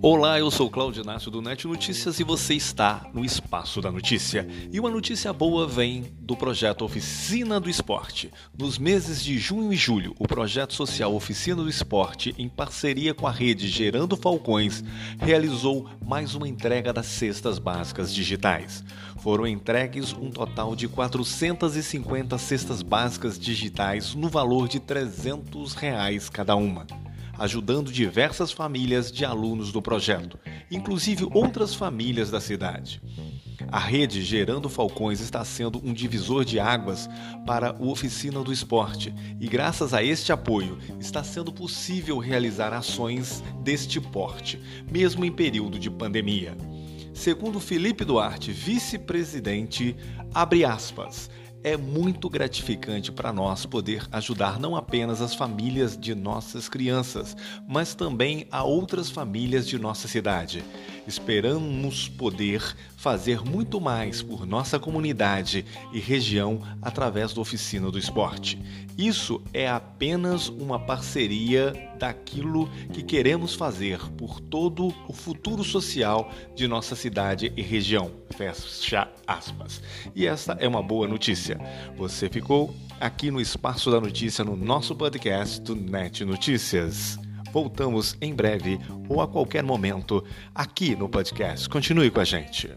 Olá, eu sou Cláudio Inácio do Net Notícias e você está no Espaço da Notícia. E uma notícia boa vem do projeto Oficina do Esporte. Nos meses de junho e julho, o projeto social Oficina do Esporte, em parceria com a rede Gerando Falcões, realizou mais uma entrega das cestas básicas digitais. Foram entregues um total de 450 cestas básicas digitais no valor de 300 reais cada uma ajudando diversas famílias de alunos do projeto, inclusive outras famílias da cidade. A rede Gerando Falcões está sendo um divisor de águas para o Oficina do Esporte e, graças a este apoio, está sendo possível realizar ações deste porte, mesmo em período de pandemia. Segundo Felipe Duarte, vice-presidente, abre aspas, é muito gratificante para nós poder ajudar não apenas as famílias de nossas crianças, mas também a outras famílias de nossa cidade. Esperamos poder fazer muito mais por nossa comunidade e região através da Oficina do Esporte. Isso é apenas uma parceria daquilo que queremos fazer por todo o futuro social de nossa cidade e região. Fecha aspas. E essa é uma boa notícia. Você ficou aqui no Espaço da Notícia no nosso podcast do Net Notícias. Voltamos em breve ou a qualquer momento aqui no podcast. Continue com a gente.